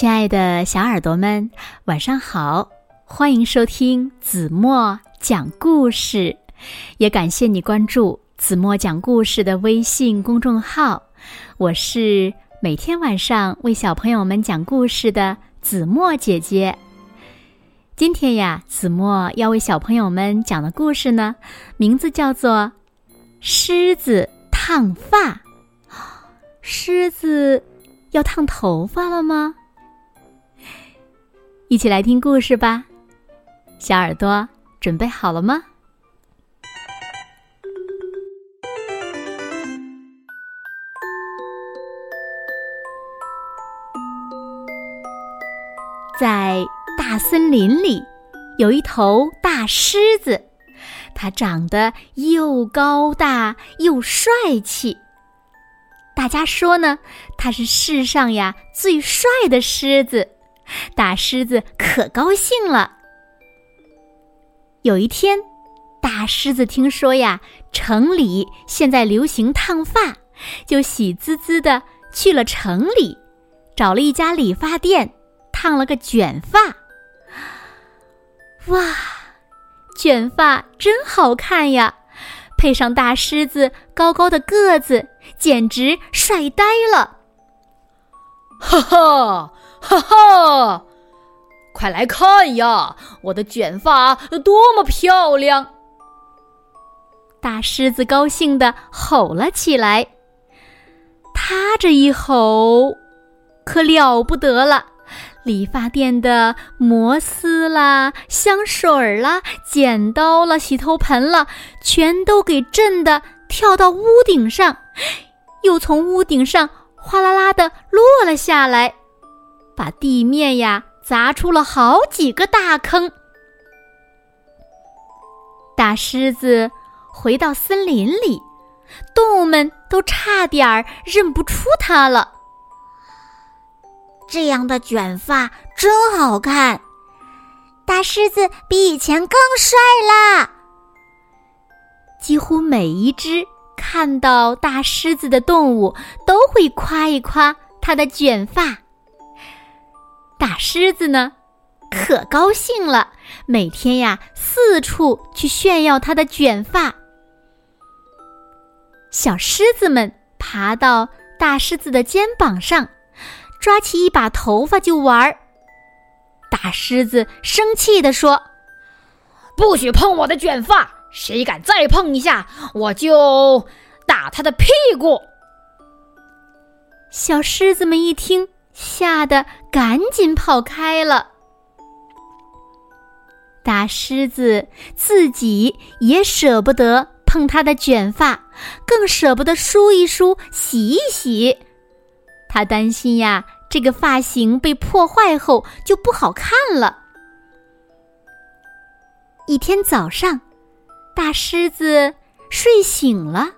亲爱的小耳朵们，晚上好！欢迎收听子墨讲故事，也感谢你关注子墨讲故事的微信公众号。我是每天晚上为小朋友们讲故事的子墨姐姐。今天呀，子墨要为小朋友们讲的故事呢，名字叫做《狮子烫发》。狮子要烫头发了吗？一起来听故事吧，小耳朵准备好了吗？在大森林里，有一头大狮子，它长得又高大又帅气。大家说呢，它是世上呀最帅的狮子。大狮子可高兴了。有一天，大狮子听说呀，城里现在流行烫发，就喜滋滋的去了城里，找了一家理发店，烫了个卷发。哇，卷发真好看呀！配上大狮子高高的个子，简直帅呆了。哈哈。哈哈，快来看呀！我的卷发多么漂亮！大狮子高兴的吼了起来。他这一吼，可了不得了！理发店的摩丝啦、香水啦、剪刀啦、洗头盆了，全都给震得跳到屋顶上，又从屋顶上哗啦啦的落了下来。把地面呀砸出了好几个大坑。大狮子回到森林里，动物们都差点认不出它了。这样的卷发真好看，大狮子比以前更帅啦！几乎每一只看到大狮子的动物都会夸一夸它的卷发。大狮子呢，可高兴了，每天呀四处去炫耀它的卷发。小狮子们爬到大狮子的肩膀上，抓起一把头发就玩儿。大狮子生气地说：“不许碰我的卷发！谁敢再碰一下，我就打他的屁股！”小狮子们一听。吓得赶紧跑开了。大狮子自己也舍不得碰它的卷发，更舍不得梳一梳、洗一洗。他担心呀，这个发型被破坏后就不好看了。一天早上，大狮子睡醒了，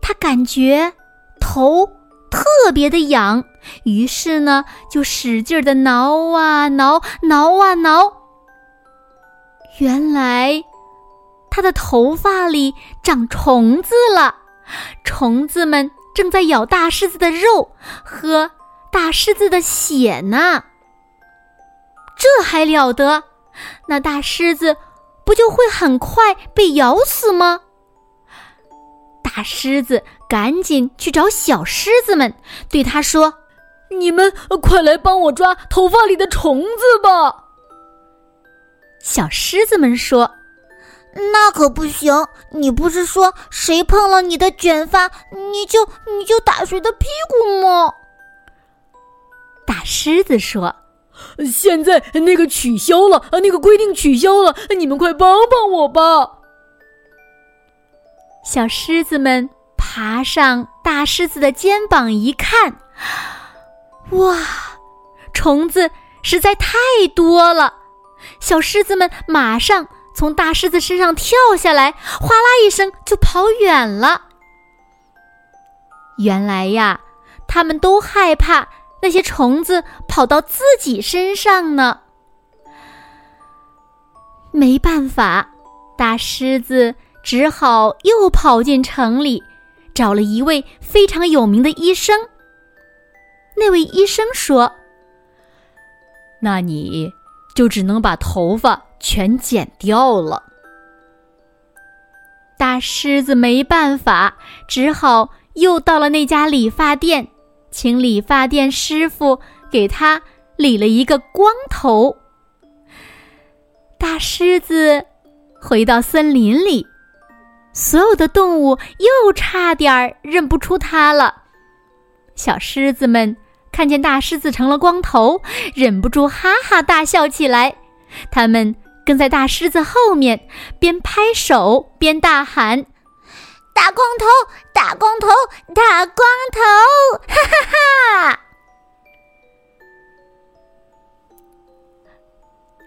他感觉头特别的痒。于是呢，就使劲的挠啊挠，挠啊挠。原来，他的头发里长虫子了，虫子们正在咬大狮子的肉，喝大狮子的血呢。这还了得？那大狮子不就会很快被咬死吗？大狮子赶紧去找小狮子们，对他说。你们快来帮我抓头发里的虫子吧！小狮子们说：“那可不行！你不是说谁碰了你的卷发，你就你就打谁的屁股吗？”大狮子说：“现在那个取消了，那个规定取消了，你们快帮帮我吧！”小狮子们爬上大狮子的肩膀一看。哇，虫子实在太多了！小狮子们马上从大狮子身上跳下来，哗啦一声就跑远了。原来呀，他们都害怕那些虫子跑到自己身上呢。没办法，大狮子只好又跑进城里，找了一位非常有名的医生。那位医生说：“那你就只能把头发全剪掉了。大狮子没办法，只好又到了那家理发店，请理发店师傅给他理了一个光头。大狮子回到森林里，所有的动物又差点认不出他了。小狮子们看见大狮子成了光头，忍不住哈哈大笑起来。他们。跟在大狮子后面，边拍手边大喊：“大光头，大光头，大光头！”哈哈哈！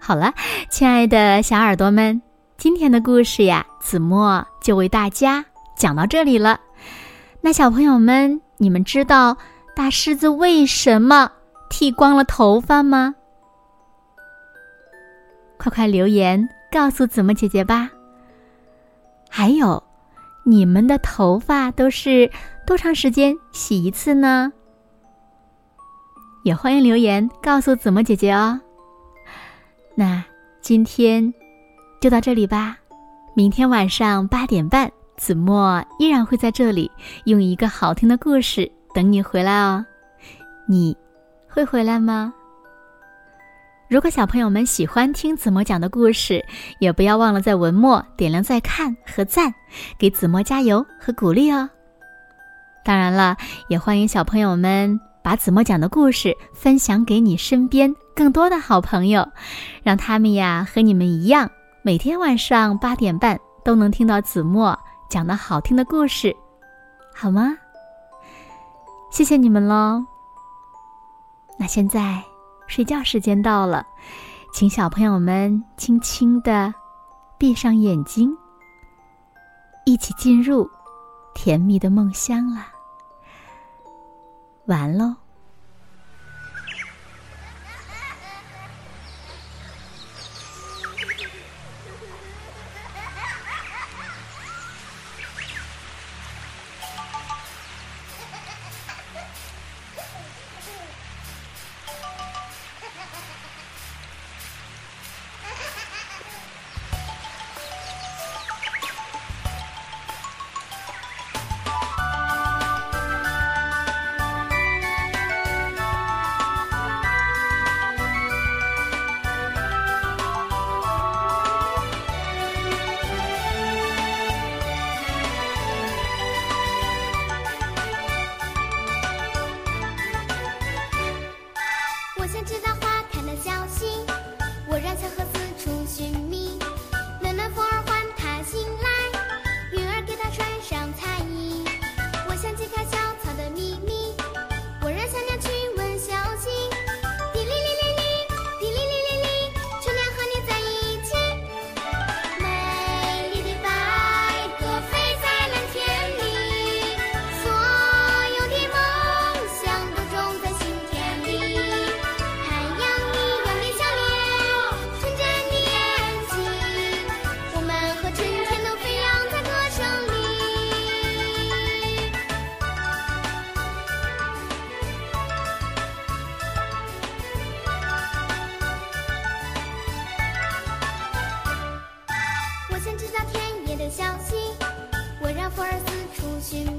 好了，亲爱的小耳朵们，今天的故事呀，子墨就为大家讲到这里了。那小朋友们，你们知道大狮子为什么剃光了头发吗？快快留言告诉子墨姐姐吧。还有，你们的头发都是多长时间洗一次呢？也欢迎留言告诉子墨姐姐哦。那今天就到这里吧，明天晚上八点半，子墨依然会在这里用一个好听的故事等你回来哦。你会回来吗？如果小朋友们喜欢听子墨讲的故事，也不要忘了在文末点亮再看和赞，给子墨加油和鼓励哦。当然了，也欢迎小朋友们把子墨讲的故事分享给你身边更多的好朋友，让他们呀和你们一样，每天晚上八点半都能听到子墨讲的好听的故事，好吗？谢谢你们喽。那现在。睡觉时间到了，请小朋友们轻轻的闭上眼睛，一起进入甜蜜的梦乡啦。完喽。花儿四处寻